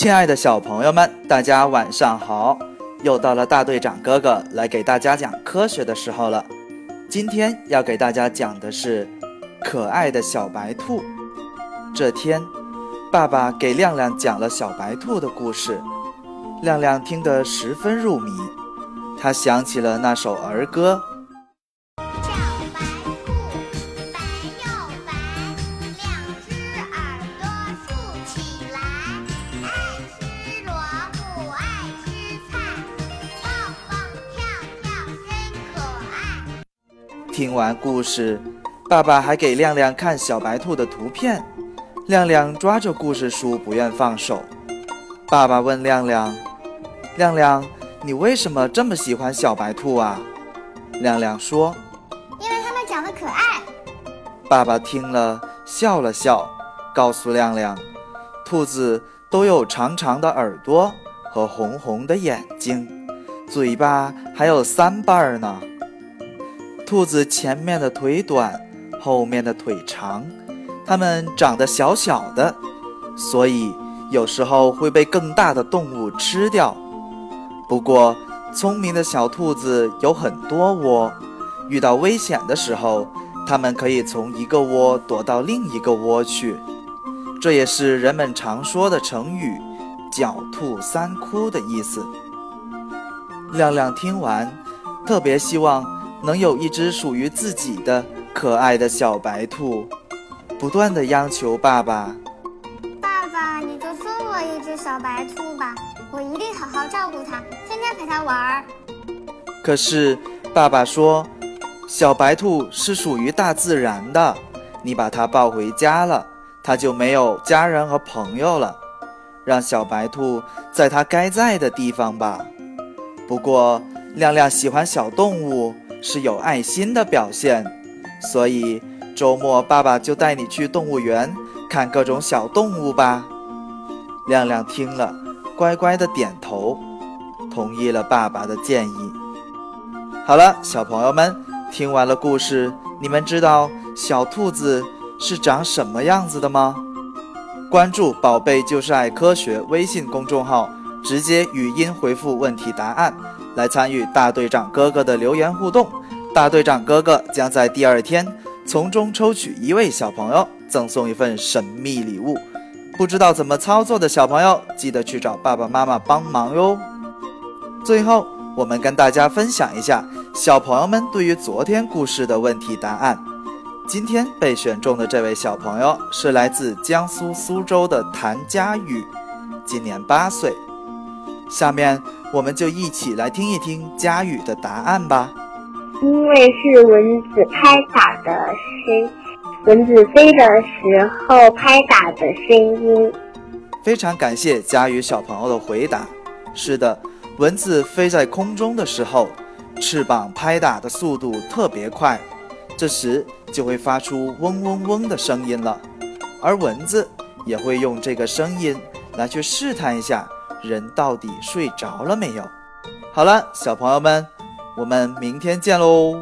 亲爱的小朋友们，大家晚上好！又到了大队长哥哥来给大家讲科学的时候了。今天要给大家讲的是可爱的小白兔。这天，爸爸给亮亮讲了小白兔的故事，亮亮听得十分入迷，他想起了那首儿歌。听完故事，爸爸还给亮亮看小白兔的图片。亮亮抓着故事书不愿放手。爸爸问亮亮：“亮亮，你为什么这么喜欢小白兔啊？”亮亮说：“因为它们长得可爱。”爸爸听了笑了笑，告诉亮亮：“兔子都有长长的耳朵和红红的眼睛，嘴巴还有三瓣呢。”兔子前面的腿短，后面的腿长，它们长得小小的，所以有时候会被更大的动物吃掉。不过，聪明的小兔子有很多窝，遇到危险的时候，它们可以从一个窝躲到另一个窝去。这也是人们常说的成语“狡兔三窟”的意思。亮亮听完，特别希望。能有一只属于自己的可爱的小白兔，不断的央求爸爸：“爸爸，你就送我一只小白兔吧，我一定好好照顾它，天天陪它玩儿。”可是爸爸说：“小白兔是属于大自然的，你把它抱回家了，它就没有家人和朋友了。让小白兔在它该在的地方吧。”不过，亮亮喜欢小动物。是有爱心的表现，所以周末爸爸就带你去动物园看各种小动物吧。亮亮听了，乖乖的点头，同意了爸爸的建议。好了，小朋友们，听完了故事，你们知道小兔子是长什么样子的吗？关注“宝贝就是爱科学”微信公众号，直接语音回复问题答案。来参与大队长哥哥的留言互动，大队长哥哥将在第二天从中抽取一位小朋友，赠送一份神秘礼物。不知道怎么操作的小朋友，记得去找爸爸妈妈帮忙哟。最后，我们跟大家分享一下小朋友们对于昨天故事的问题答案。今天被选中的这位小朋友是来自江苏苏州的谭佳宇，今年八岁。下面。我们就一起来听一听佳宇的答案吧。因为是蚊子拍打的声，蚊子飞的时候拍打的声音。非常感谢佳宇小朋友的回答。是的，蚊子飞在空中的时候，翅膀拍打的速度特别快，这时就会发出嗡嗡嗡的声音了。而蚊子也会用这个声音来去试探一下。人到底睡着了没有？好了，小朋友们，我们明天见喽。